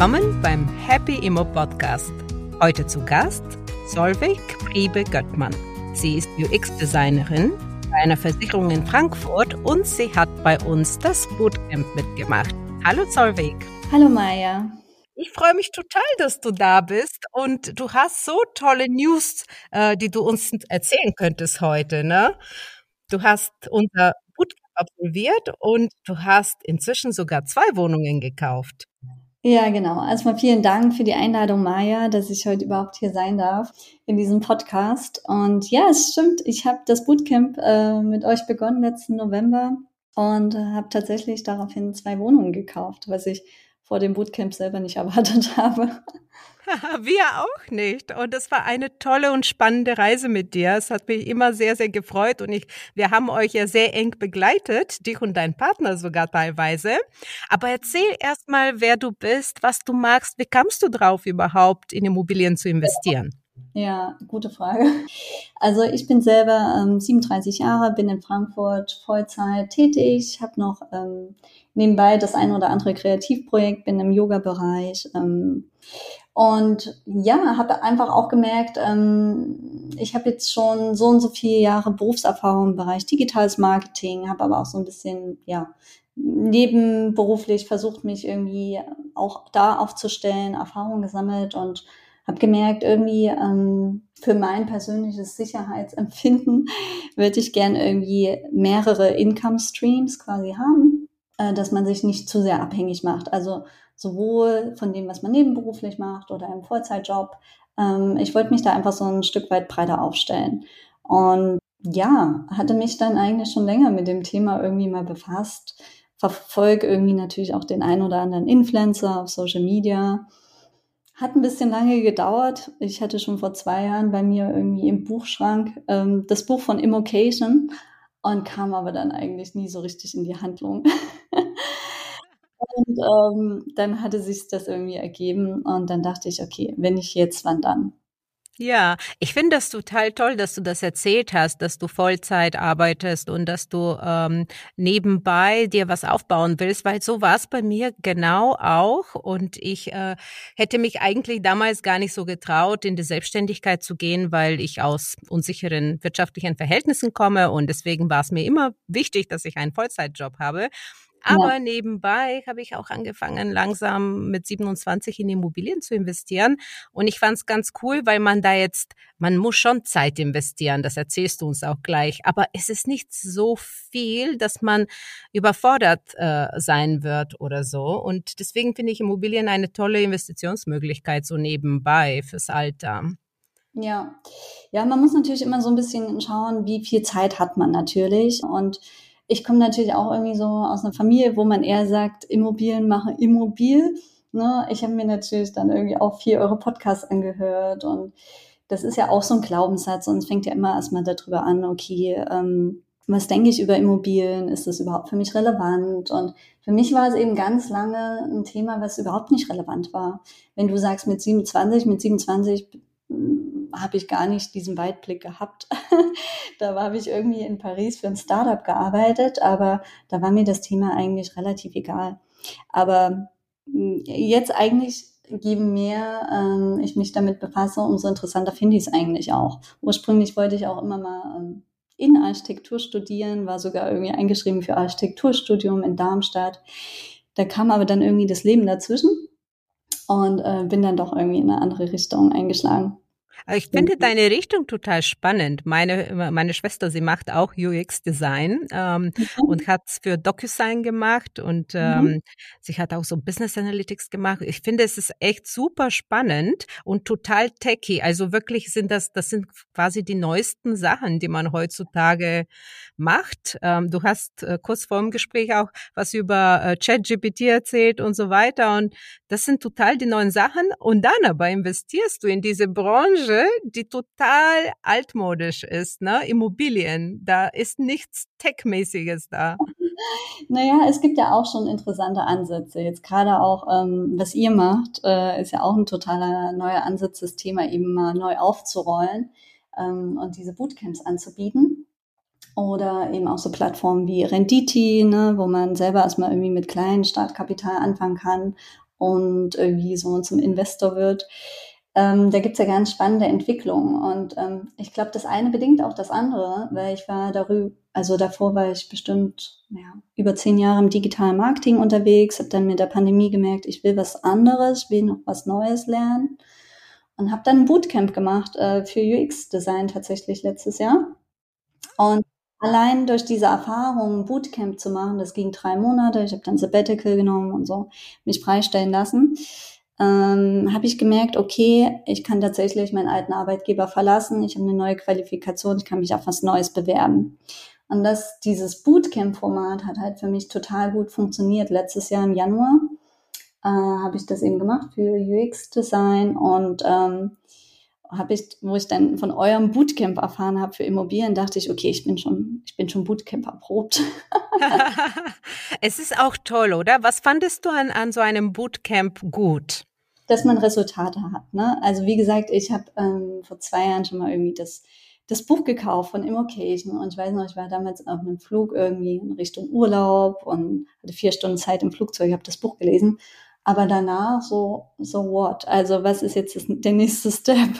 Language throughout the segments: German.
Willkommen beim Happy Immo Podcast. Heute zu Gast Solveig Priebe Göttmann. Sie ist UX-Designerin bei einer Versicherung in Frankfurt und sie hat bei uns das Bootcamp mitgemacht. Hallo Solveig. Hallo Maya. Ich freue mich total, dass du da bist und du hast so tolle News, äh, die du uns erzählen könntest heute. Ne? Du hast unser Bootcamp absolviert und du hast inzwischen sogar zwei Wohnungen gekauft. Ja, genau. Erstmal vielen Dank für die Einladung, Maya, dass ich heute überhaupt hier sein darf in diesem Podcast. Und ja, es stimmt, ich habe das Bootcamp äh, mit euch begonnen letzten November und habe tatsächlich daraufhin zwei Wohnungen gekauft, was ich vor dem Bootcamp selber nicht erwartet habe. Wir auch nicht. Und es war eine tolle und spannende Reise mit dir. Es hat mich immer sehr, sehr gefreut und ich, wir haben euch ja sehr eng begleitet, dich und dein Partner sogar teilweise. Aber erzähl erst mal, wer du bist, was du magst. Wie kamst du drauf überhaupt, in Immobilien zu investieren? Ja, gute Frage. Also ich bin selber ähm, 37 Jahre, bin in Frankfurt Vollzeit tätig, habe noch ähm, nebenbei das ein oder andere Kreativprojekt, bin im Yoga-Bereich. Ähm, und ja, habe einfach auch gemerkt, ähm, ich habe jetzt schon so und so viele Jahre Berufserfahrung im Bereich digitales Marketing, habe aber auch so ein bisschen, ja, nebenberuflich versucht, mich irgendwie auch da aufzustellen, Erfahrung gesammelt und habe gemerkt, irgendwie ähm, für mein persönliches Sicherheitsempfinden würde ich gern irgendwie mehrere Income Streams quasi haben, dass man sich nicht zu sehr abhängig macht. Also sowohl von dem, was man nebenberuflich macht oder im Vollzeitjob. Ähm, ich wollte mich da einfach so ein Stück weit breiter aufstellen. Und ja, hatte mich dann eigentlich schon länger mit dem Thema irgendwie mal befasst. Verfolge irgendwie natürlich auch den ein oder anderen Influencer auf Social Media. Hat ein bisschen lange gedauert. Ich hatte schon vor zwei Jahren bei mir irgendwie im Buchschrank ähm, das Buch von Immocation und kam aber dann eigentlich nie so richtig in die Handlung. Und ähm, dann hatte sich das irgendwie ergeben und dann dachte ich, okay, wenn nicht jetzt, wann dann? Ja, ich finde das total toll, dass du das erzählt hast, dass du Vollzeit arbeitest und dass du ähm, nebenbei dir was aufbauen willst, weil so war es bei mir genau auch. Und ich äh, hätte mich eigentlich damals gar nicht so getraut, in die Selbstständigkeit zu gehen, weil ich aus unsicheren wirtschaftlichen Verhältnissen komme. Und deswegen war es mir immer wichtig, dass ich einen Vollzeitjob habe. Aber ja. nebenbei habe ich auch angefangen, langsam mit 27 in Immobilien zu investieren. Und ich fand es ganz cool, weil man da jetzt, man muss schon Zeit investieren, das erzählst du uns auch gleich. Aber es ist nicht so viel, dass man überfordert äh, sein wird oder so. Und deswegen finde ich Immobilien eine tolle Investitionsmöglichkeit so nebenbei fürs Alter. Ja, ja, man muss natürlich immer so ein bisschen schauen, wie viel Zeit hat man natürlich und ich komme natürlich auch irgendwie so aus einer Familie, wo man eher sagt, Immobilien machen immobil. Ne? Ich habe mir natürlich dann irgendwie auch vier Euro Podcasts angehört und das ist ja auch so ein Glaubenssatz und es fängt ja immer erstmal darüber an, okay, ähm, was denke ich über Immobilien? Ist das überhaupt für mich relevant? Und für mich war es eben ganz lange ein Thema, was überhaupt nicht relevant war. Wenn du sagst mit 27, mit 27 habe ich gar nicht diesen Weitblick gehabt. da habe ich irgendwie in Paris für ein Startup gearbeitet, aber da war mir das Thema eigentlich relativ egal. Aber hm, jetzt eigentlich, je mehr ähm, ich mich damit befasse, umso interessanter finde ich es eigentlich auch. Ursprünglich wollte ich auch immer mal ähm, in Architektur studieren, war sogar irgendwie eingeschrieben für Architekturstudium in Darmstadt. Da kam aber dann irgendwie das Leben dazwischen und äh, bin dann doch irgendwie in eine andere Richtung eingeschlagen. Ich finde deine Richtung total spannend. Meine, meine Schwester, sie macht auch UX-Design ähm, mhm. und hat es für DocuSign gemacht und mhm. ähm, mhm. sie hat auch so Business Analytics gemacht. Ich finde, es ist echt super spannend und total techy. Also wirklich sind das, das sind quasi die neuesten Sachen, die man heutzutage macht. Ähm, du hast äh, kurz vor dem Gespräch auch was über äh, ChatGPT erzählt und so weiter und das sind total die neuen Sachen und dann aber investierst du in diese Branche die total altmodisch ist, ne? Immobilien. Da ist nichts Tech-mäßiges da. Naja, es gibt ja auch schon interessante Ansätze. Jetzt gerade auch, ähm, was ihr macht, äh, ist ja auch ein totaler neuer Ansatz, das Thema eben mal neu aufzurollen ähm, und diese Bootcamps anzubieten. Oder eben auch so Plattformen wie Renditi, ne, wo man selber erstmal irgendwie mit kleinem Startkapital anfangen kann und irgendwie so zum Investor wird. Ähm, da gibt's ja ganz spannende Entwicklungen. Und ähm, ich glaube, das eine bedingt auch das andere, weil ich war darüber, also davor war ich bestimmt ja, über zehn Jahre im digitalen Marketing unterwegs, habe dann mit der Pandemie gemerkt, ich will was anderes, will noch was Neues lernen und habe dann ein Bootcamp gemacht äh, für UX-Design tatsächlich letztes Jahr. Und allein durch diese Erfahrung, Bootcamp zu machen, das ging drei Monate, ich habe dann Sabbatical genommen und so, mich freistellen lassen, ähm, habe ich gemerkt, okay, ich kann tatsächlich meinen alten Arbeitgeber verlassen, ich habe eine neue Qualifikation, ich kann mich auf was Neues bewerben. Und das, dieses Bootcamp-Format hat halt für mich total gut funktioniert. Letztes Jahr im Januar äh, habe ich das eben gemacht für UX-Design und ähm, habe ich, wo ich dann von eurem Bootcamp erfahren habe für Immobilien, dachte ich, okay, ich bin schon, ich bin schon Bootcamp erprobt. es ist auch toll, oder? Was fandest du an, an so einem Bootcamp gut? Dass man Resultate hat. Ne? Also wie gesagt, ich habe ähm, vor zwei Jahren schon mal irgendwie das, das Buch gekauft von Immocation und ich weiß noch, ich war damals auf einem Flug irgendwie in Richtung Urlaub und hatte vier Stunden Zeit im Flugzeug, habe das Buch gelesen aber danach so, so what? Also was ist jetzt das, der nächste Step?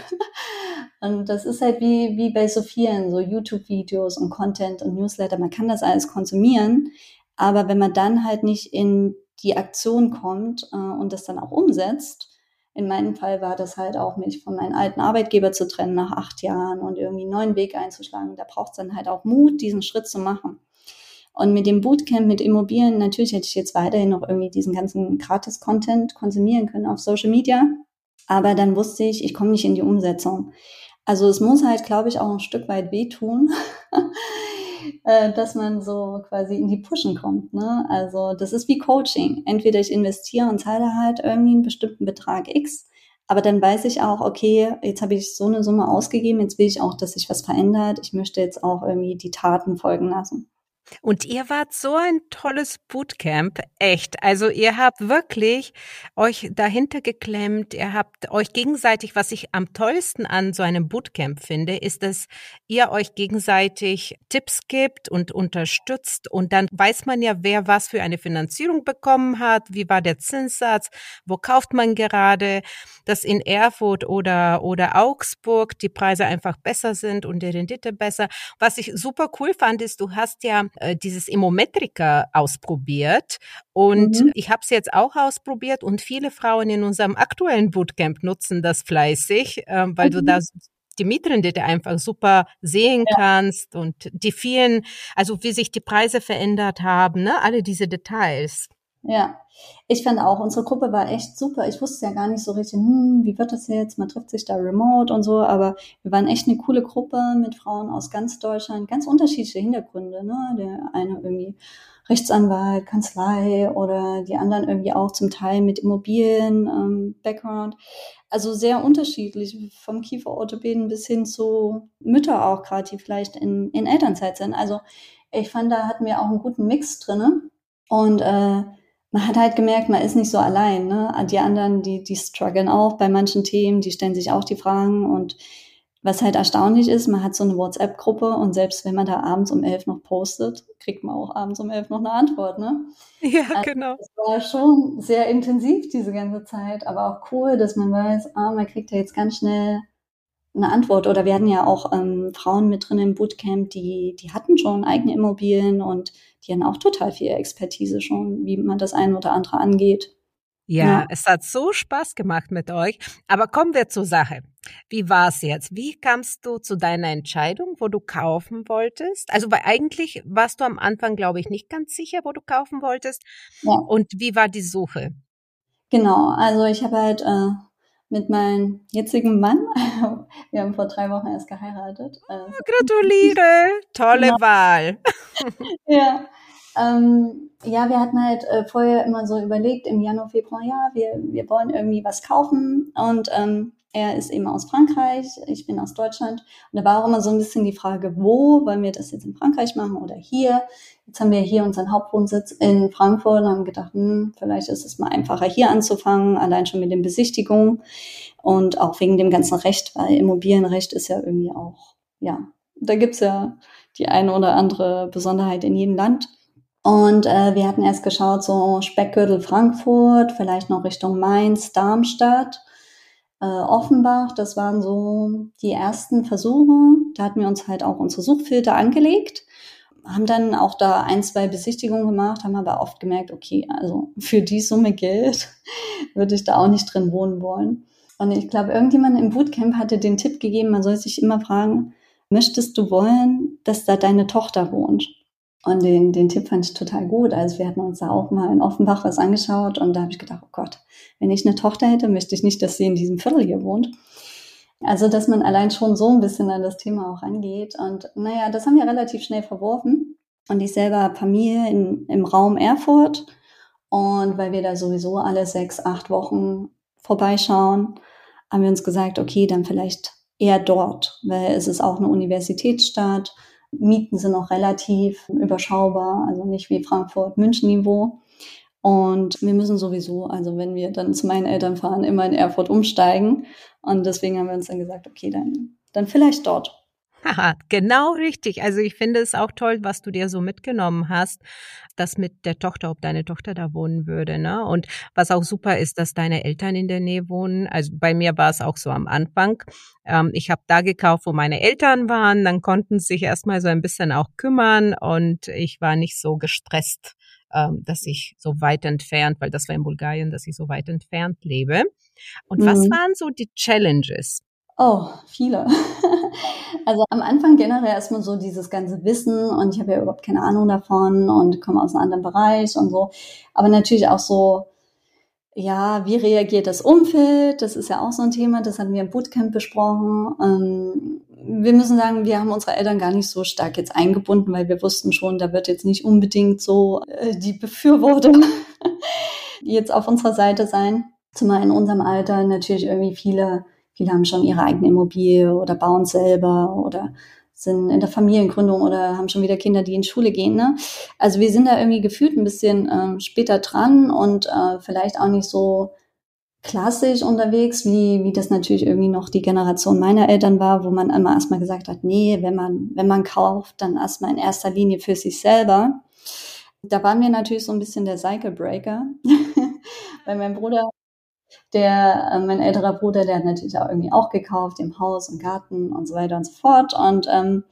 und das ist halt wie, wie bei so vielen, so YouTube-Videos und Content und Newsletter. Man kann das alles konsumieren, aber wenn man dann halt nicht in die Aktion kommt äh, und das dann auch umsetzt, in meinem Fall war das halt auch, mich von meinem alten Arbeitgeber zu trennen nach acht Jahren und irgendwie einen neuen Weg einzuschlagen. Da braucht es dann halt auch Mut, diesen Schritt zu machen. Und mit dem Bootcamp, mit Immobilien, natürlich hätte ich jetzt weiterhin noch irgendwie diesen ganzen Gratis-Content konsumieren können auf Social Media. Aber dann wusste ich, ich komme nicht in die Umsetzung. Also es muss halt, glaube ich, auch ein Stück weit wehtun, äh, dass man so quasi in die Pushen kommt. Ne? Also das ist wie Coaching. Entweder ich investiere und zahle halt irgendwie einen bestimmten Betrag X, aber dann weiß ich auch, okay, jetzt habe ich so eine Summe ausgegeben, jetzt will ich auch, dass sich was verändert. Ich möchte jetzt auch irgendwie die Taten folgen lassen. Und ihr wart so ein tolles Bootcamp, echt. Also ihr habt wirklich euch dahinter geklemmt, ihr habt euch gegenseitig, was ich am tollsten an so einem Bootcamp finde, ist, dass ihr euch gegenseitig Tipps gibt und unterstützt und dann weiß man ja, wer was für eine Finanzierung bekommen hat, wie war der Zinssatz, wo kauft man gerade, dass in Erfurt oder, oder Augsburg die Preise einfach besser sind und die Rendite besser. Was ich super cool fand, ist, du hast ja äh, dieses Immometrika ausprobiert und mhm. ich habe es jetzt auch ausprobiert und viele Frauen in unserem aktuellen Bootcamp nutzen das fleißig, äh, weil mhm. du da die Mietrendite einfach super sehen ja. kannst und die vielen, also wie sich die Preise verändert haben, ne, alle diese Details. Ja, ich fand auch, unsere Gruppe war echt super. Ich wusste ja gar nicht so richtig, hm, wie wird das jetzt? Man trifft sich da remote und so, aber wir waren echt eine coole Gruppe mit Frauen aus ganz Deutschland, ganz unterschiedliche Hintergründe. Ne? Der eine irgendwie Rechtsanwalt, Kanzlei oder die anderen irgendwie auch zum Teil mit Immobilien, ähm, Background. Also sehr unterschiedlich, vom Kieferorthopäden bis hin zu Mütter auch gerade, die vielleicht in, in Elternzeit sind. Also ich fand, da hatten wir auch einen guten Mix drinne. Und äh, man hat halt gemerkt, man ist nicht so allein. Ne? Die anderen, die, die strugglen auch bei manchen Themen, die stellen sich auch die Fragen. Und was halt erstaunlich ist, man hat so eine WhatsApp-Gruppe und selbst wenn man da abends um elf noch postet, kriegt man auch abends um elf noch eine Antwort. Ne? Ja, also, genau. Es war schon sehr intensiv diese ganze Zeit, aber auch cool, dass man weiß, ah, man kriegt ja jetzt ganz schnell eine Antwort. Oder wir hatten ja auch ähm, Frauen mit drin im Bootcamp, die, die hatten schon eigene Immobilien und die haben auch total viel Expertise schon, wie man das eine oder andere angeht. Ja, ja, es hat so Spaß gemacht mit euch. Aber kommen wir zur Sache. Wie war es jetzt? Wie kamst du zu deiner Entscheidung, wo du kaufen wolltest? Also, weil eigentlich warst du am Anfang, glaube ich, nicht ganz sicher, wo du kaufen wolltest. Ja. Und wie war die Suche? Genau, also ich habe halt äh, mit meinem jetzigen Mann. Wir haben vor drei Wochen erst geheiratet. Oh, gratuliere! Tolle genau. Wahl. ja. Ähm, ja, wir hatten halt äh, vorher immer so überlegt, im Januar, Februar, ja, wir, wir wollen irgendwie was kaufen. Und ähm, er ist eben aus Frankreich, ich bin aus Deutschland. Und da war auch immer so ein bisschen die Frage, wo wollen wir das jetzt in Frankreich machen oder hier? Jetzt haben wir hier unseren Hauptwohnsitz in Frankfurt und haben gedacht, hm, vielleicht ist es mal einfacher hier anzufangen, allein schon mit den Besichtigungen und auch wegen dem ganzen Recht, weil Immobilienrecht ist ja irgendwie auch, ja, da gibt's ja die eine oder andere Besonderheit in jedem Land. Und äh, wir hatten erst geschaut, so Speckgürtel Frankfurt, vielleicht noch Richtung Mainz, Darmstadt, äh, Offenbach. Das waren so die ersten Versuche. Da hatten wir uns halt auch unsere Suchfilter angelegt, haben dann auch da ein, zwei Besichtigungen gemacht, haben aber oft gemerkt, okay, also für die Summe Geld würde ich da auch nicht drin wohnen wollen. Und ich glaube, irgendjemand im Bootcamp hatte den Tipp gegeben, man soll sich immer fragen, möchtest du wollen, dass da deine Tochter wohnt? Und den, den Tipp fand ich total gut. Also wir hatten uns da auch mal in Offenbach was angeschaut und da habe ich gedacht, oh Gott, wenn ich eine Tochter hätte, möchte ich nicht, dass sie in diesem Viertel hier wohnt. Also, dass man allein schon so ein bisschen an das Thema auch angeht. Und naja, das haben wir relativ schnell verworfen. Und ich selber habe Familie in, im Raum Erfurt. Und weil wir da sowieso alle sechs, acht Wochen vorbeischauen, haben wir uns gesagt, okay, dann vielleicht eher dort, weil es ist auch eine Universitätsstadt Mieten sind noch relativ überschaubar, also nicht wie Frankfurt, München Niveau. Und wir müssen sowieso, also wenn wir dann zu meinen Eltern fahren, immer in Erfurt umsteigen. Und deswegen haben wir uns dann gesagt, okay, dann, dann vielleicht dort. Haha, genau richtig. Also ich finde es auch toll, was du dir so mitgenommen hast, das mit der Tochter, ob deine Tochter da wohnen würde. Ne? Und was auch super ist, dass deine Eltern in der Nähe wohnen. Also bei mir war es auch so am Anfang. Ähm, ich habe da gekauft, wo meine Eltern waren. Dann konnten sie sich erstmal so ein bisschen auch kümmern und ich war nicht so gestresst, ähm, dass ich so weit entfernt, weil das war in Bulgarien, dass ich so weit entfernt lebe. Und mhm. was waren so die Challenges? Oh, viele. also am Anfang generell erstmal so dieses ganze Wissen und ich habe ja überhaupt keine Ahnung davon und komme aus einem anderen Bereich und so. Aber natürlich auch so, ja, wie reagiert das Umfeld? Das ist ja auch so ein Thema, das hatten wir im Bootcamp besprochen. Ähm, wir müssen sagen, wir haben unsere Eltern gar nicht so stark jetzt eingebunden, weil wir wussten schon, da wird jetzt nicht unbedingt so äh, die Befürwortung jetzt auf unserer Seite sein. Zumal in unserem Alter natürlich irgendwie viele Viele haben schon ihre eigene Immobilie oder bauen selber oder sind in der Familiengründung oder haben schon wieder Kinder, die in Schule gehen. Ne? Also wir sind da irgendwie gefühlt ein bisschen äh, später dran und äh, vielleicht auch nicht so klassisch unterwegs, wie, wie das natürlich irgendwie noch die Generation meiner Eltern war, wo man immer erstmal gesagt hat, nee, wenn man, wenn man kauft, dann erstmal in erster Linie für sich selber. Da waren wir natürlich so ein bisschen der Cycle Breaker, weil mein Bruder der, äh, mein älterer Bruder, der hat natürlich auch irgendwie auch gekauft, im Haus und Garten und so weiter und so fort. Und ähm,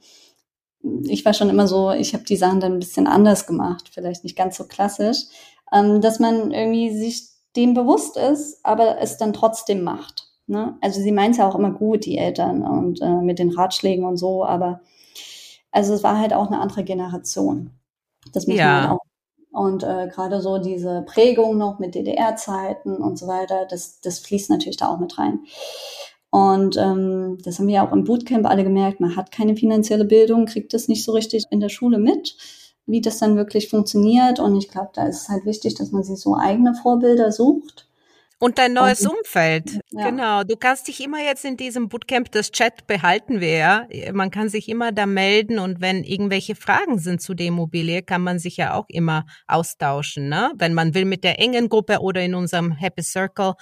ich war schon immer so, ich habe die Sachen dann ein bisschen anders gemacht, vielleicht nicht ganz so klassisch, ähm, dass man irgendwie sich dem bewusst ist, aber es dann trotzdem macht. Ne? Also sie meint ja auch immer gut, die Eltern, und äh, mit den Ratschlägen und so, aber also es war halt auch eine andere Generation. Das muss ja. man halt auch und äh, gerade so diese Prägung noch mit DDR-Zeiten und so weiter, das, das fließt natürlich da auch mit rein. Und ähm, das haben wir ja auch im Bootcamp alle gemerkt, man hat keine finanzielle Bildung, kriegt das nicht so richtig in der Schule mit, wie das dann wirklich funktioniert. Und ich glaube, da ist es halt wichtig, dass man sich so eigene Vorbilder sucht und dein neues und, Umfeld. Ja. Genau. Du kannst dich immer jetzt in diesem Bootcamp, das Chat behalten wir ja. Man kann sich immer da melden und wenn irgendwelche Fragen sind zu der Immobilie, kann man sich ja auch immer austauschen. Ne? Wenn man will mit der engen Gruppe oder in unserem Happy Circle,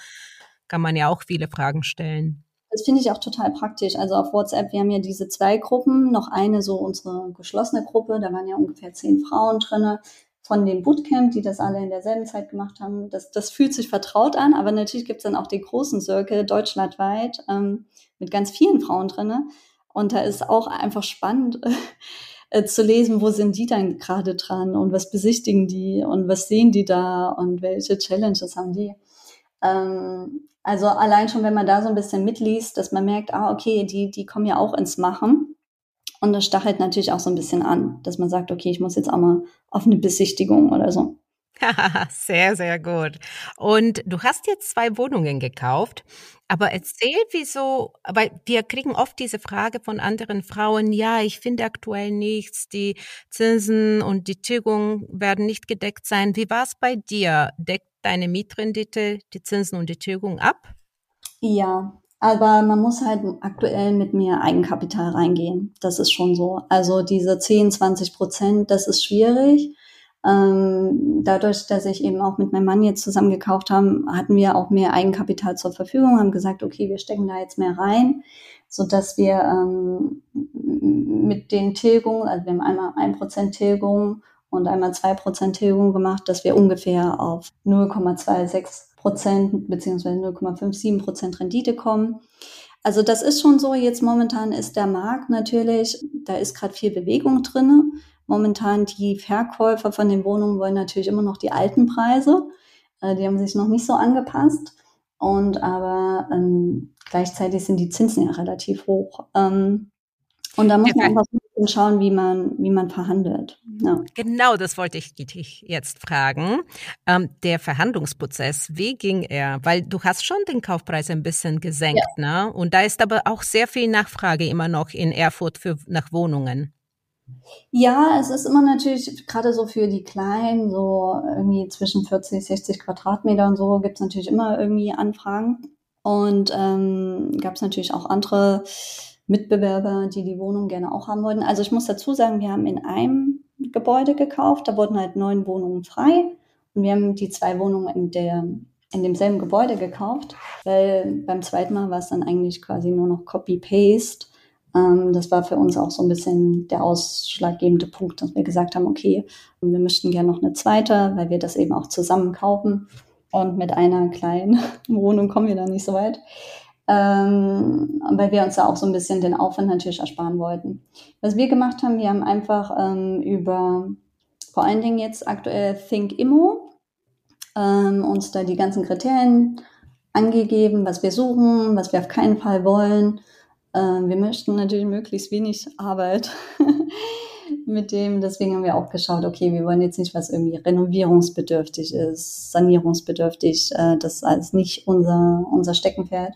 kann man ja auch viele Fragen stellen. Das finde ich auch total praktisch. Also auf WhatsApp, wir haben ja diese zwei Gruppen, noch eine so unsere geschlossene Gruppe, da waren ja ungefähr zehn Frauen drinne von dem Bootcamp, die das alle in derselben Zeit gemacht haben. Das, das fühlt sich vertraut an, aber natürlich gibt es dann auch den großen Circle deutschlandweit ähm, mit ganz vielen Frauen drinne. Und da ist auch einfach spannend äh, zu lesen, wo sind die dann gerade dran und was besichtigen die und was sehen die da und welche Challenges haben die. Ähm, also allein schon, wenn man da so ein bisschen mitliest, dass man merkt, ah, okay, die, die kommen ja auch ins Machen. Und das stachelt natürlich auch so ein bisschen an, dass man sagt, okay, ich muss jetzt auch mal auf eine Besichtigung oder so. sehr, sehr gut. Und du hast jetzt zwei Wohnungen gekauft, aber erzähl, wieso, weil wir kriegen oft diese Frage von anderen Frauen, ja, ich finde aktuell nichts, die Zinsen und die Tilgung werden nicht gedeckt sein. Wie war es bei dir? Deckt deine Mietrendite die Zinsen und die Tilgung ab? Ja, aber man muss halt aktuell mit mehr Eigenkapital reingehen. Das ist schon so. Also diese 10, 20 Prozent, das ist schwierig. Ähm, dadurch, dass ich eben auch mit meinem Mann jetzt zusammen gekauft haben, hatten wir auch mehr Eigenkapital zur Verfügung, haben gesagt, okay, wir stecken da jetzt mehr rein, so dass wir ähm, mit den Tilgungen, also wir haben einmal ein Prozent Tilgung und einmal zwei Prozent Tilgung gemacht, dass wir ungefähr auf 0,26 Prozent beziehungsweise 0,57 Prozent Rendite kommen. Also das ist schon so. Jetzt momentan ist der Markt natürlich, da ist gerade viel Bewegung drinne. Momentan die Verkäufer von den Wohnungen wollen natürlich immer noch die alten Preise. Äh, die haben sich noch nicht so angepasst. Und aber ähm, gleichzeitig sind die Zinsen ja relativ hoch. Ähm, und da muss man einfach schauen, wie man, wie man verhandelt. Ja. Genau, das wollte ich dich jetzt fragen. Ähm, der Verhandlungsprozess, wie ging er? Weil du hast schon den Kaufpreis ein bisschen gesenkt, ja. ne? Und da ist aber auch sehr viel Nachfrage immer noch in Erfurt für, nach Wohnungen. Ja, es ist immer natürlich, gerade so für die Kleinen, so irgendwie zwischen 40, 60 Quadratmeter und so, gibt es natürlich immer irgendwie Anfragen. Und ähm, gab es natürlich auch andere Mitbewerber, die die Wohnung gerne auch haben wollten. Also ich muss dazu sagen, wir haben in einem Gebäude gekauft, da wurden halt neun Wohnungen frei und wir haben die zwei Wohnungen in der in demselben Gebäude gekauft, weil beim zweiten Mal war es dann eigentlich quasi nur noch Copy-Paste. Ähm, das war für uns auch so ein bisschen der ausschlaggebende Punkt, dass wir gesagt haben, okay, wir möchten gerne noch eine zweite, weil wir das eben auch zusammen kaufen. Und mit einer kleinen Wohnung kommen wir da nicht so weit ähm, weil wir uns da auch so ein bisschen den Aufwand natürlich ersparen wollten. Was wir gemacht haben, wir haben einfach ähm, über vor allen Dingen jetzt aktuell Think Immo ähm, uns da die ganzen Kriterien angegeben, was wir suchen, was wir auf keinen Fall wollen. Ähm, wir möchten natürlich möglichst wenig Arbeit mit dem. Deswegen haben wir auch geschaut, okay, wir wollen jetzt nicht, was irgendwie renovierungsbedürftig ist, sanierungsbedürftig. Äh, das ist nicht unser, unser Steckenpferd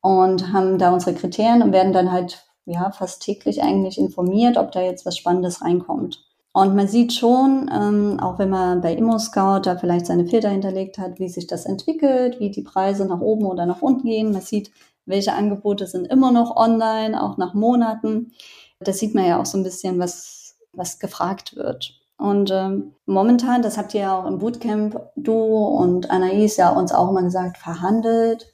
und haben da unsere Kriterien und werden dann halt ja fast täglich eigentlich informiert, ob da jetzt was Spannendes reinkommt. Und man sieht schon, ähm, auch wenn man bei ImmoScout da vielleicht seine Filter hinterlegt hat, wie sich das entwickelt, wie die Preise nach oben oder nach unten gehen. Man sieht, welche Angebote sind immer noch online, auch nach Monaten. Da sieht man ja auch so ein bisschen, was, was gefragt wird. Und ähm, momentan, das habt ihr ja auch im Bootcamp, du und Anais ja uns auch immer gesagt, verhandelt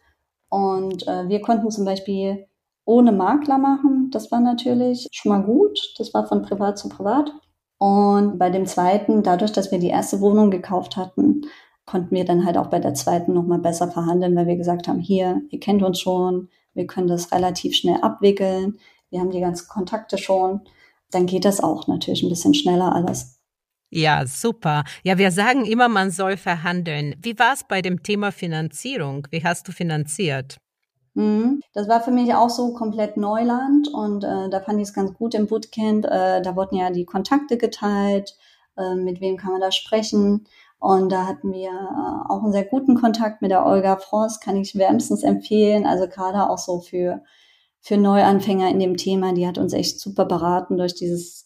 und äh, wir konnten zum Beispiel ohne Makler machen. Das war natürlich schon mal gut. Das war von privat zu privat. Und bei dem zweiten, dadurch, dass wir die erste Wohnung gekauft hatten, konnten wir dann halt auch bei der zweiten nochmal besser verhandeln, weil wir gesagt haben, hier, ihr kennt uns schon, wir können das relativ schnell abwickeln, wir haben die ganzen Kontakte schon. Dann geht das auch natürlich ein bisschen schneller alles. Ja, super. Ja, wir sagen immer, man soll verhandeln. Wie war es bei dem Thema Finanzierung? Wie hast du finanziert? Mhm. Das war für mich auch so komplett Neuland und äh, da fand ich es ganz gut im Bootcamp. Äh, da wurden ja die Kontakte geteilt, äh, mit wem kann man da sprechen. Und da hatten wir äh, auch einen sehr guten Kontakt mit der Olga Frost, kann ich wärmstens empfehlen. Also gerade auch so für, für Neuanfänger in dem Thema, die hat uns echt super beraten durch dieses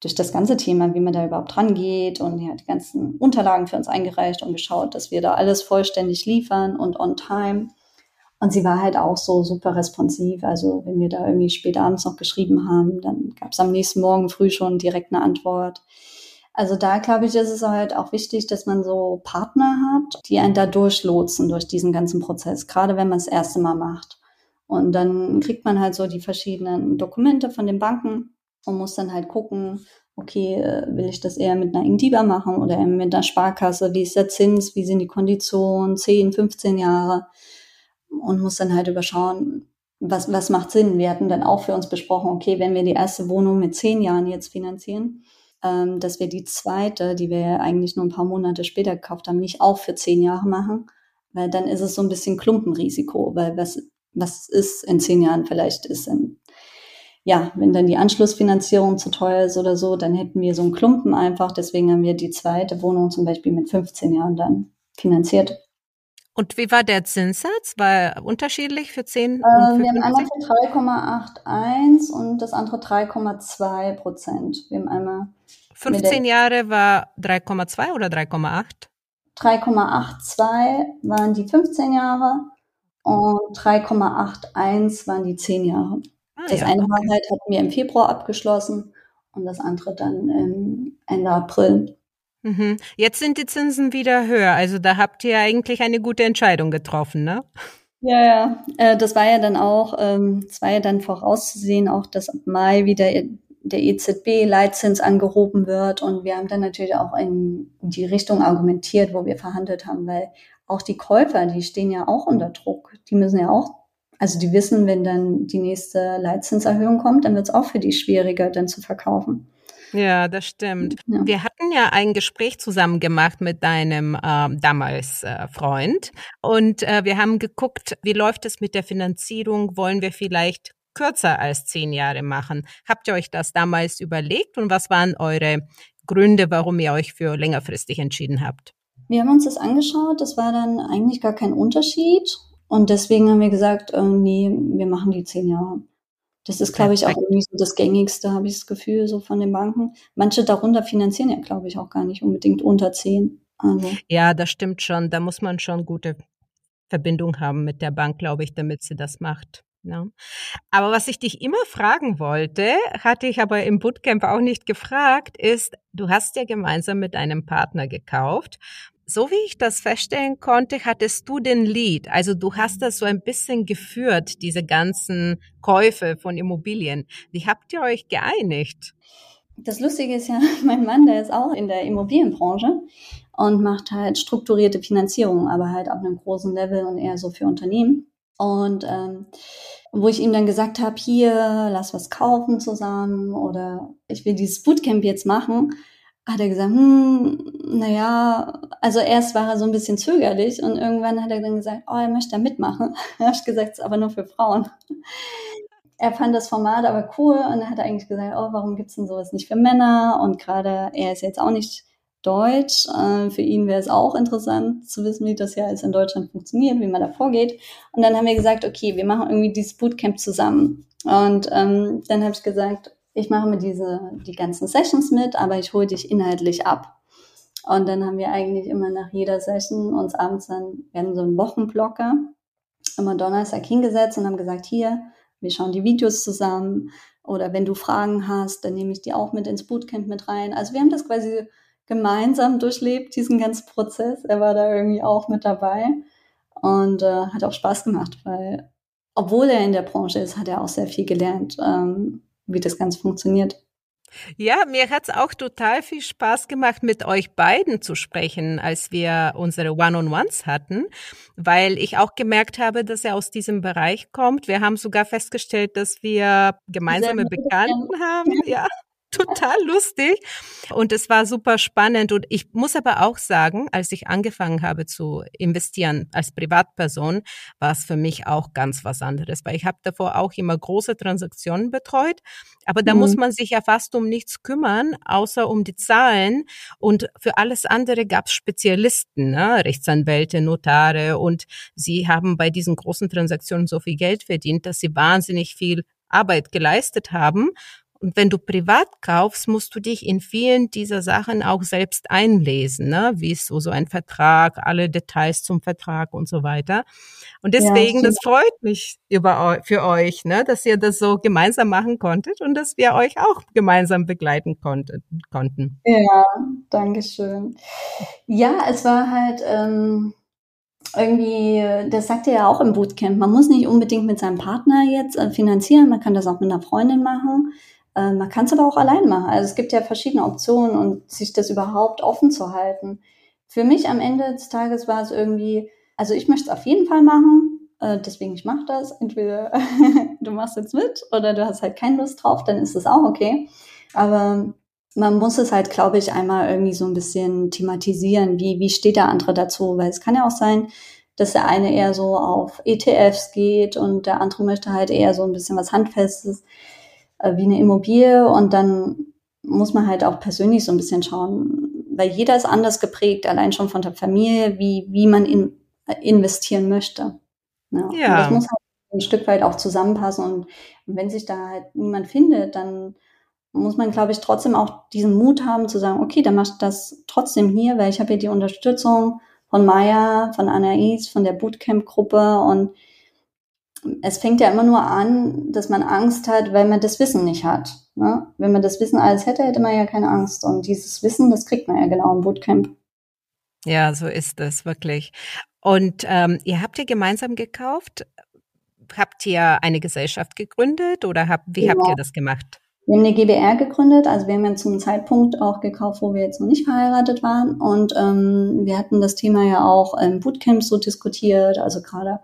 durch das ganze Thema, wie man da überhaupt rangeht und er hat die ganzen Unterlagen für uns eingereicht und geschaut, dass wir da alles vollständig liefern und on time. Und sie war halt auch so super responsiv. Also wenn wir da irgendwie spät abends noch geschrieben haben, dann gab es am nächsten Morgen früh schon direkt eine Antwort. Also da glaube ich, ist es halt auch wichtig, dass man so Partner hat, die einen da durchlotsen durch diesen ganzen Prozess, gerade wenn man das erste Mal macht. Und dann kriegt man halt so die verschiedenen Dokumente von den Banken und muss dann halt gucken, okay, äh, will ich das eher mit einer Indiba machen oder eher mit einer Sparkasse? Wie ist der Zins? Wie sind die Konditionen? 10, 15 Jahre? Und muss dann halt überschauen, was, was macht Sinn? Wir hatten dann auch für uns besprochen, okay, wenn wir die erste Wohnung mit zehn Jahren jetzt finanzieren, ähm, dass wir die zweite, die wir ja eigentlich nur ein paar Monate später gekauft haben, nicht auch für zehn Jahre machen, weil dann ist es so ein bisschen Klumpenrisiko, weil was, was ist in zehn Jahren vielleicht ist in ja, wenn dann die Anschlussfinanzierung zu teuer ist oder so, dann hätten wir so einen Klumpen einfach. Deswegen haben wir die zweite Wohnung zum Beispiel mit 15 Jahren dann finanziert. Und wie war der Zinssatz? War er unterschiedlich für 10 ähm, und für Wir haben einmal für 3,81 und das andere 3,2 Prozent. Wir haben einmal 15 Jahre war 3,2 oder 3,8? 3,82 waren die 15 Jahre und 3,81 waren die 10 Jahre. Ah, das ja, eine okay. halt hatten wir im Februar abgeschlossen und das andere dann Ende April. Mhm. Jetzt sind die Zinsen wieder höher. Also da habt ihr eigentlich eine gute Entscheidung getroffen, ne? Ja, ja. Äh, das war ja dann auch, ähm, das war ja dann vorauszusehen, auch dass ab Mai wieder der EZB-Leitzins angehoben wird. Und wir haben dann natürlich auch in die Richtung argumentiert, wo wir verhandelt haben, weil auch die Käufer, die stehen ja auch unter Druck. Die müssen ja auch, also die wissen, wenn dann die nächste Leitzinserhöhung kommt, dann wird es auch für die schwieriger, dann zu verkaufen. Ja, das stimmt. Ja. Wir hatten ja ein Gespräch zusammen gemacht mit deinem äh, damals äh, Freund und äh, wir haben geguckt, wie läuft es mit der Finanzierung? Wollen wir vielleicht kürzer als zehn Jahre machen? Habt ihr euch das damals überlegt und was waren eure Gründe, warum ihr euch für längerfristig entschieden habt? Wir haben uns das angeschaut. Das war dann eigentlich gar kein Unterschied. Und deswegen haben wir gesagt, äh, nee, wir machen die zehn Jahre. Das ist, glaube ich, auch irgendwie so das Gängigste, habe ich das Gefühl, so von den Banken. Manche darunter finanzieren ja, glaube ich, auch gar nicht unbedingt unter zehn. Also. Ja, das stimmt schon. Da muss man schon gute Verbindung haben mit der Bank, glaube ich, damit sie das macht. Ja. Aber was ich dich immer fragen wollte, hatte ich aber im Bootcamp auch nicht gefragt, ist, du hast ja gemeinsam mit einem Partner gekauft so wie ich das feststellen konnte, hattest du den Lead. Also du hast das so ein bisschen geführt, diese ganzen Käufe von Immobilien. Wie habt ihr euch geeinigt? Das Lustige ist ja, mein Mann, der ist auch in der Immobilienbranche und macht halt strukturierte Finanzierung, aber halt auf einem großen Level und eher so für Unternehmen. Und ähm, wo ich ihm dann gesagt habe, hier, lass was kaufen zusammen oder ich will dieses Bootcamp jetzt machen, hat er gesagt, hm, naja, also erst war er so ein bisschen zögerlich und irgendwann hat er dann gesagt, oh, er möchte da mitmachen. Da habe ich gesagt, es ist aber nur für Frauen. Er fand das Format aber cool und er hat eigentlich gesagt, oh, warum gibt's denn sowas nicht für Männer? Und gerade er ist jetzt auch nicht deutsch. Äh, für ihn wäre es auch interessant zu wissen, wie das ja alles in Deutschland funktioniert, wie man da vorgeht. Und dann haben wir gesagt, okay, wir machen irgendwie dieses Bootcamp zusammen. Und ähm, dann habe ich gesagt, ich mache mir diese, die ganzen Sessions mit, aber ich hole dich inhaltlich ab. Und dann haben wir eigentlich immer nach jeder Session uns abends dann, wir hatten so einen Wochenblocker, immer Donnerstag hingesetzt und haben gesagt, hier, wir schauen die Videos zusammen oder wenn du Fragen hast, dann nehme ich die auch mit ins Bootcamp mit rein. Also wir haben das quasi gemeinsam durchlebt, diesen ganzen Prozess. Er war da irgendwie auch mit dabei und äh, hat auch Spaß gemacht, weil obwohl er in der Branche ist, hat er auch sehr viel gelernt. Ähm, wie das Ganze funktioniert. Ja, mir hat's auch total viel Spaß gemacht, mit euch beiden zu sprechen, als wir unsere One-on-Ones hatten, weil ich auch gemerkt habe, dass er aus diesem Bereich kommt. Wir haben sogar festgestellt, dass wir gemeinsame Bekannten haben. Ja total lustig. Und es war super spannend. Und ich muss aber auch sagen, als ich angefangen habe zu investieren als Privatperson, war es für mich auch ganz was anderes, weil ich habe davor auch immer große Transaktionen betreut, aber da mhm. muss man sich ja fast um nichts kümmern, außer um die Zahlen. Und für alles andere gab es Spezialisten, ne? Rechtsanwälte, Notare. Und sie haben bei diesen großen Transaktionen so viel Geld verdient, dass sie wahnsinnig viel Arbeit geleistet haben und wenn du privat kaufst, musst du dich in vielen dieser Sachen auch selbst einlesen, ne? wie ist so, so ein Vertrag, alle Details zum Vertrag und so weiter. Und deswegen, ja, das freut mich über, für euch, ne? dass ihr das so gemeinsam machen konntet und dass wir euch auch gemeinsam begleiten konntet, konnten. Ja, danke schön. Ja, es war halt... Ähm irgendwie, das sagt er ja auch im Bootcamp, man muss nicht unbedingt mit seinem Partner jetzt äh, finanzieren, man kann das auch mit einer Freundin machen. Äh, man kann es aber auch allein machen. Also es gibt ja verschiedene Optionen und sich das überhaupt offen zu halten. Für mich am Ende des Tages war es irgendwie, also ich möchte es auf jeden Fall machen, äh, deswegen ich mache das. Entweder du machst jetzt mit oder du hast halt keine Lust drauf, dann ist das auch okay. Aber man muss es halt, glaube ich, einmal irgendwie so ein bisschen thematisieren. Wie, wie steht der andere dazu? Weil es kann ja auch sein, dass der eine eher so auf ETFs geht und der andere möchte halt eher so ein bisschen was Handfestes äh, wie eine Immobilie und dann muss man halt auch persönlich so ein bisschen schauen, weil jeder ist anders geprägt, allein schon von der Familie, wie, wie man in, investieren möchte. Ja. ja. Und das muss halt ein Stück weit auch zusammenpassen und wenn sich da halt niemand findet, dann muss man, glaube ich, trotzdem auch diesen Mut haben zu sagen, okay, dann machst du das trotzdem hier, weil ich habe hier die Unterstützung von Maya, von Anais, von der Bootcamp-Gruppe und es fängt ja immer nur an, dass man Angst hat, weil man das Wissen nicht hat. Ne? Wenn man das Wissen alles hätte, hätte man ja keine Angst. Und dieses Wissen, das kriegt man ja genau im Bootcamp. Ja, so ist es wirklich. Und ähm, ihr habt ihr gemeinsam gekauft? Habt ihr eine Gesellschaft gegründet oder habt, wie genau. habt ihr das gemacht? Wir haben eine GBR gegründet, also wir haben ja zum Zeitpunkt auch gekauft, wo wir jetzt noch nicht verheiratet waren. Und ähm, wir hatten das Thema ja auch im Bootcamp so diskutiert. Also gerade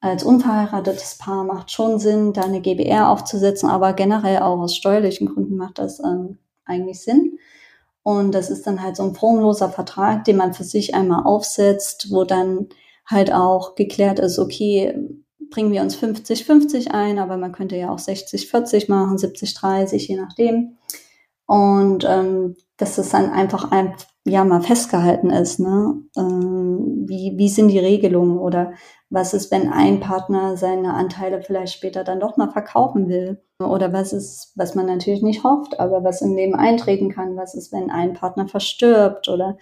als unverheiratetes Paar macht schon Sinn, da eine GBR aufzusetzen, aber generell auch aus steuerlichen Gründen macht das ähm, eigentlich Sinn. Und das ist dann halt so ein formloser Vertrag, den man für sich einmal aufsetzt, wo dann halt auch geklärt ist, okay, bringen wir uns 50-50 ein, aber man könnte ja auch 60-40 machen, 70-30, je nachdem. Und ähm, das dann einfach ein, ja mal festgehalten ist, ne? Ähm, wie, wie sind die Regelungen oder was ist, wenn ein Partner seine Anteile vielleicht später dann doch mal verkaufen will? Oder was ist, was man natürlich nicht hofft, aber was im Leben eintreten kann? Was ist, wenn ein Partner verstirbt? Oder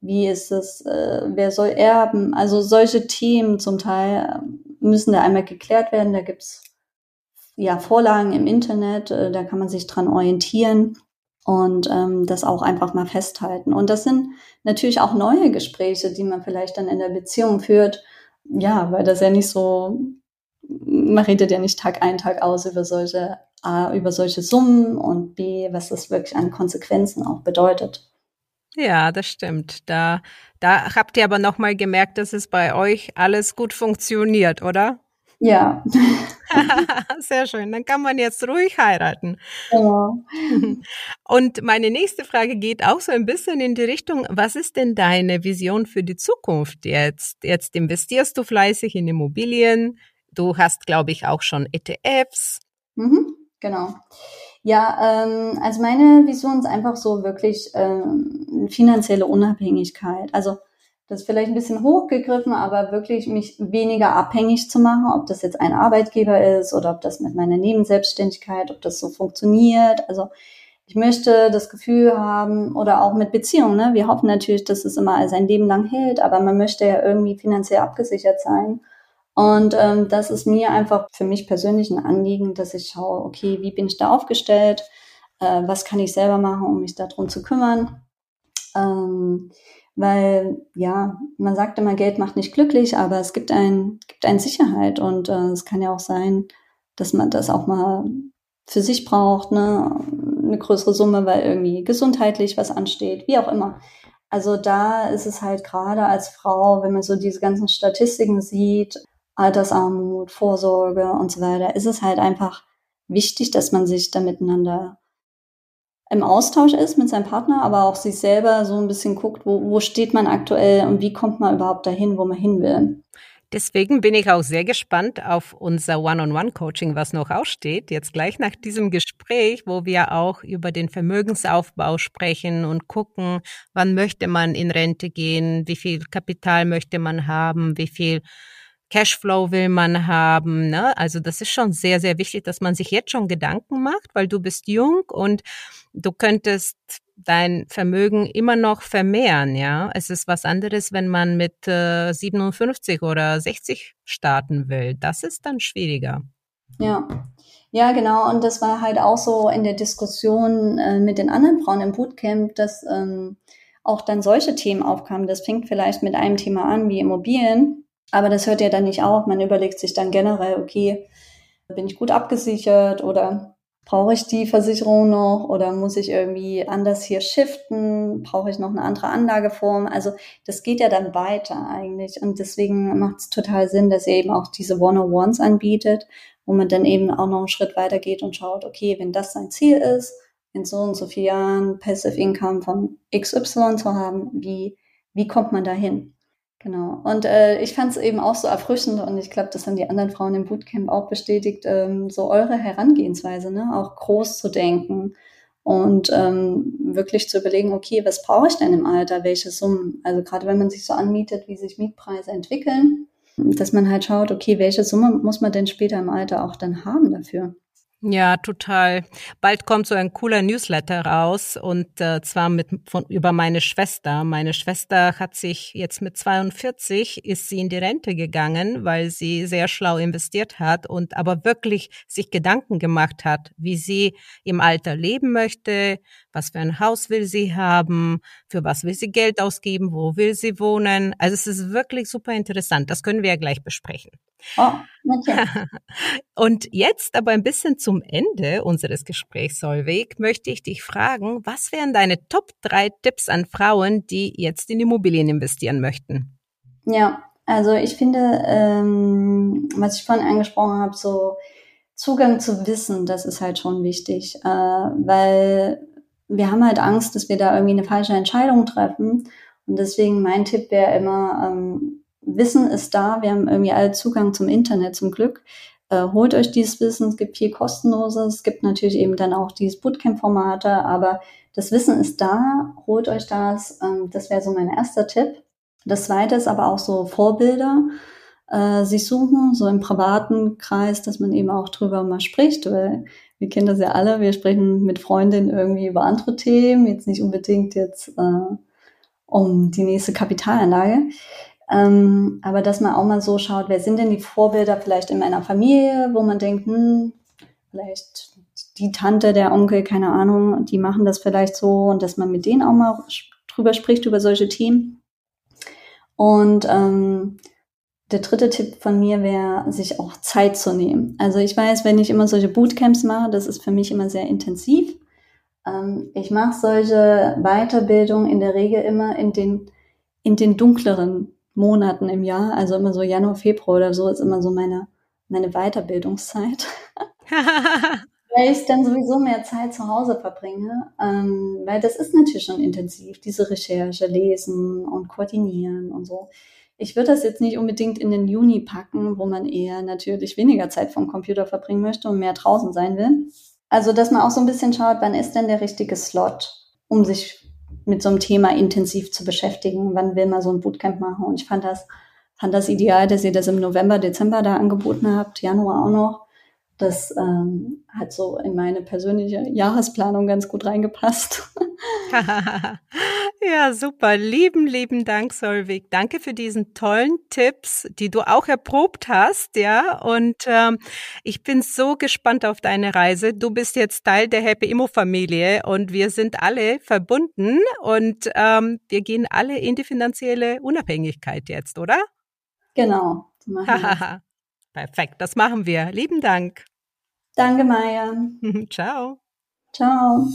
wie ist es, äh, wer soll erben? Also solche Themen zum Teil müssen da einmal geklärt werden. Da gibt's ja Vorlagen im Internet, äh, da kann man sich dran orientieren und ähm, das auch einfach mal festhalten. Und das sind natürlich auch neue Gespräche, die man vielleicht dann in der Beziehung führt. Ja, weil das ja nicht so, man redet ja nicht Tag ein, Tag aus über solche A, über solche Summen und B, was das wirklich an Konsequenzen auch bedeutet. Ja, das stimmt. Da, da habt ihr aber nochmal gemerkt, dass es bei euch alles gut funktioniert, oder? Ja. Sehr schön. Dann kann man jetzt ruhig heiraten. Ja. Und meine nächste Frage geht auch so ein bisschen in die Richtung, was ist denn deine Vision für die Zukunft jetzt? Jetzt investierst du fleißig in Immobilien. Du hast, glaube ich, auch schon ETFs. Mhm, genau. Ja, ähm, also meine Vision ist einfach so wirklich ähm, finanzielle Unabhängigkeit. Also das ist vielleicht ein bisschen hochgegriffen, aber wirklich mich weniger abhängig zu machen, ob das jetzt ein Arbeitgeber ist oder ob das mit meiner Nebenselbstständigkeit, ob das so funktioniert. Also ich möchte das Gefühl haben oder auch mit Beziehungen. Ne? Wir hoffen natürlich, dass es immer sein Leben lang hält, aber man möchte ja irgendwie finanziell abgesichert sein. Und ähm, das ist mir einfach für mich persönlich ein Anliegen, dass ich schaue, okay, wie bin ich da aufgestellt? Äh, was kann ich selber machen, um mich darum zu kümmern? Ähm, weil ja, man sagt immer, Geld macht nicht glücklich, aber es gibt ein gibt ein Sicherheit und äh, es kann ja auch sein, dass man das auch mal für sich braucht, ne, eine größere Summe, weil irgendwie gesundheitlich was ansteht, wie auch immer. Also da ist es halt gerade als Frau, wenn man so diese ganzen Statistiken sieht, Altersarmut, Vorsorge und so weiter, ist es halt einfach wichtig, dass man sich da miteinander im Austausch ist mit seinem Partner, aber auch sich selber so ein bisschen guckt, wo, wo steht man aktuell und wie kommt man überhaupt dahin, wo man hin will. Deswegen bin ich auch sehr gespannt auf unser One-on-One-Coaching, was noch aussteht. Jetzt gleich nach diesem Gespräch, wo wir auch über den Vermögensaufbau sprechen und gucken, wann möchte man in Rente gehen, wie viel Kapital möchte man haben, wie viel Cashflow will man haben. Ne? Also das ist schon sehr, sehr wichtig, dass man sich jetzt schon Gedanken macht, weil du bist jung und du könntest dein Vermögen immer noch vermehren. Ja, es ist was anderes, wenn man mit äh, 57 oder 60 starten will. Das ist dann schwieriger. Ja. Ja, genau. Und das war halt auch so in der Diskussion äh, mit den anderen Frauen im Bootcamp, dass ähm, auch dann solche Themen aufkamen. Das fängt vielleicht mit einem Thema an wie Immobilien aber das hört ja dann nicht auf. Man überlegt sich dann generell, okay, bin ich gut abgesichert oder brauche ich die Versicherung noch oder muss ich irgendwie anders hier shiften? Brauche ich noch eine andere Anlageform? Also das geht ja dann weiter eigentlich. Und deswegen macht es total Sinn, dass ihr eben auch diese One-on-Ones anbietet, wo man dann eben auch noch einen Schritt weiter geht und schaut, okay, wenn das sein Ziel ist, in so und so vielen Jahren Passive Income von XY zu haben, wie, wie kommt man da hin? Genau. Und äh, ich fand es eben auch so erfrischend und ich glaube, das haben die anderen Frauen im Bootcamp auch bestätigt, ähm, so eure Herangehensweise, ne? auch groß zu denken und ähm, wirklich zu überlegen, okay, was brauche ich denn im Alter, welche Summen? Also gerade wenn man sich so anmietet, wie sich Mietpreise entwickeln, dass man halt schaut, okay, welche Summe muss man denn später im Alter auch dann haben dafür? Ja, total. Bald kommt so ein cooler Newsletter raus und äh, zwar mit von über meine Schwester. Meine Schwester hat sich jetzt mit 42 ist sie in die Rente gegangen, weil sie sehr schlau investiert hat und aber wirklich sich Gedanken gemacht hat, wie sie im Alter leben möchte, was für ein Haus will sie haben, für was will sie Geld ausgeben, wo will sie wohnen. Also es ist wirklich super interessant. Das können wir ja gleich besprechen. Oh, okay. Und jetzt aber ein bisschen zum Ende unseres Gesprächs, Solveig, möchte ich dich fragen, was wären deine Top drei Tipps an Frauen, die jetzt in Immobilien investieren möchten? Ja, also ich finde, ähm, was ich vorhin angesprochen habe, so Zugang zu Wissen, das ist halt schon wichtig, äh, weil wir haben halt Angst, dass wir da irgendwie eine falsche Entscheidung treffen. Und deswegen mein Tipp wäre immer, ähm, Wissen ist da, wir haben irgendwie alle Zugang zum Internet zum Glück. Äh, holt euch dieses Wissen, es gibt viel kostenloses, es gibt natürlich eben dann auch dieses Bootcamp-Formate, aber das Wissen ist da, holt euch das. Ähm, das wäre so mein erster Tipp. Das zweite ist aber auch so Vorbilder äh, sich suchen, so im privaten Kreis, dass man eben auch drüber mal spricht, weil wir kennen das ja alle, wir sprechen mit Freundinnen irgendwie über andere Themen, jetzt nicht unbedingt jetzt äh, um die nächste Kapitalanlage. Ähm, aber dass man auch mal so schaut, wer sind denn die Vorbilder vielleicht in meiner Familie, wo man denkt, hm, vielleicht die Tante, der Onkel, keine Ahnung, die machen das vielleicht so und dass man mit denen auch mal drüber spricht, über solche Themen. Und ähm, der dritte Tipp von mir wäre, sich auch Zeit zu nehmen. Also ich weiß, wenn ich immer solche Bootcamps mache, das ist für mich immer sehr intensiv. Ähm, ich mache solche Weiterbildungen in der Regel immer in den, in den dunkleren Monaten im Jahr. Also immer so Januar, Februar oder so ist immer so meine, meine Weiterbildungszeit. weil ich dann sowieso mehr Zeit zu Hause verbringe. Ähm, weil das ist natürlich schon intensiv, diese Recherche, Lesen und Koordinieren und so. Ich würde das jetzt nicht unbedingt in den Juni packen, wo man eher natürlich weniger Zeit vom Computer verbringen möchte und mehr draußen sein will. Also, dass man auch so ein bisschen schaut, wann ist denn der richtige Slot, um sich mit so einem Thema intensiv zu beschäftigen. Wann will man so ein Bootcamp machen? Und ich fand das, fand das ideal, dass ihr das im November, Dezember da angeboten habt, Januar auch noch. Das ähm, hat so in meine persönliche Jahresplanung ganz gut reingepasst. ja, super. Lieben, lieben Dank, Solvig. Danke für diesen tollen Tipps, die du auch erprobt hast, ja. Und ähm, ich bin so gespannt auf deine Reise. Du bist jetzt Teil der Happy Immo Familie und wir sind alle verbunden und ähm, wir gehen alle in die finanzielle Unabhängigkeit jetzt, oder? Genau. Perfekt, das machen wir. Lieben Dank. Danke, Maya. Ciao. Ciao.